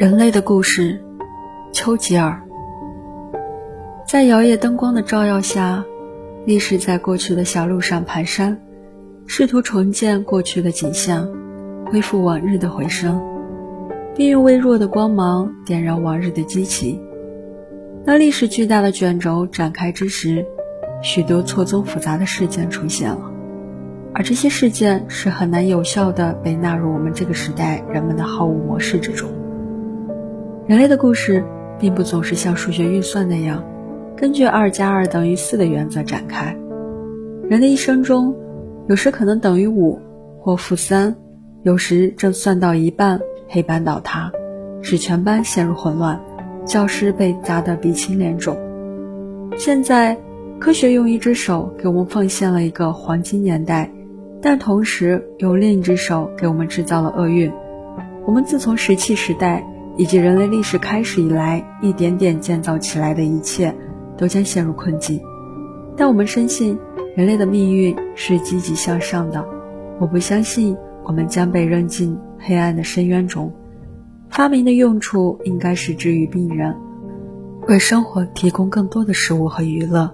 人类的故事，丘吉尔。在摇曳灯光的照耀下，历史在过去的小路上蹒跚，试图重建过去的景象，恢复往日的回声，并用微弱的光芒点燃往日的激情。当历史巨大的卷轴展开之时，许多错综复杂的事件出现了，而这些事件是很难有效地被纳入我们这个时代人们的好恶模式之中。人类的故事并不总是像数学运算那样，根据二加二等于四的原则展开。人的一生中，有时可能等于五或负三，有时正算到一半，黑板倒塌，使全班陷入混乱，教师被砸得鼻青脸肿。现在，科学用一只手给我们奉献了一个黄金年代，但同时用另一只手给我们制造了厄运。我们自从石器时代。以及人类历史开始以来一点点建造起来的一切，都将陷入困境。但我们深信，人类的命运是积极向上的。我不相信我们将被扔进黑暗的深渊中。发明的用处应该是治愈病人，为生活提供更多的食物和娱乐。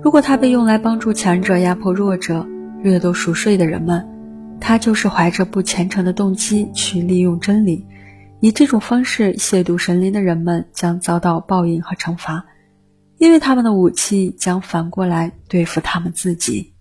如果它被用来帮助强者压迫弱者、掠夺熟睡的人们，它就是怀着不虔诚的动机去利用真理。以这种方式亵渎神灵的人们将遭到报应和惩罚，因为他们的武器将反过来对付他们自己。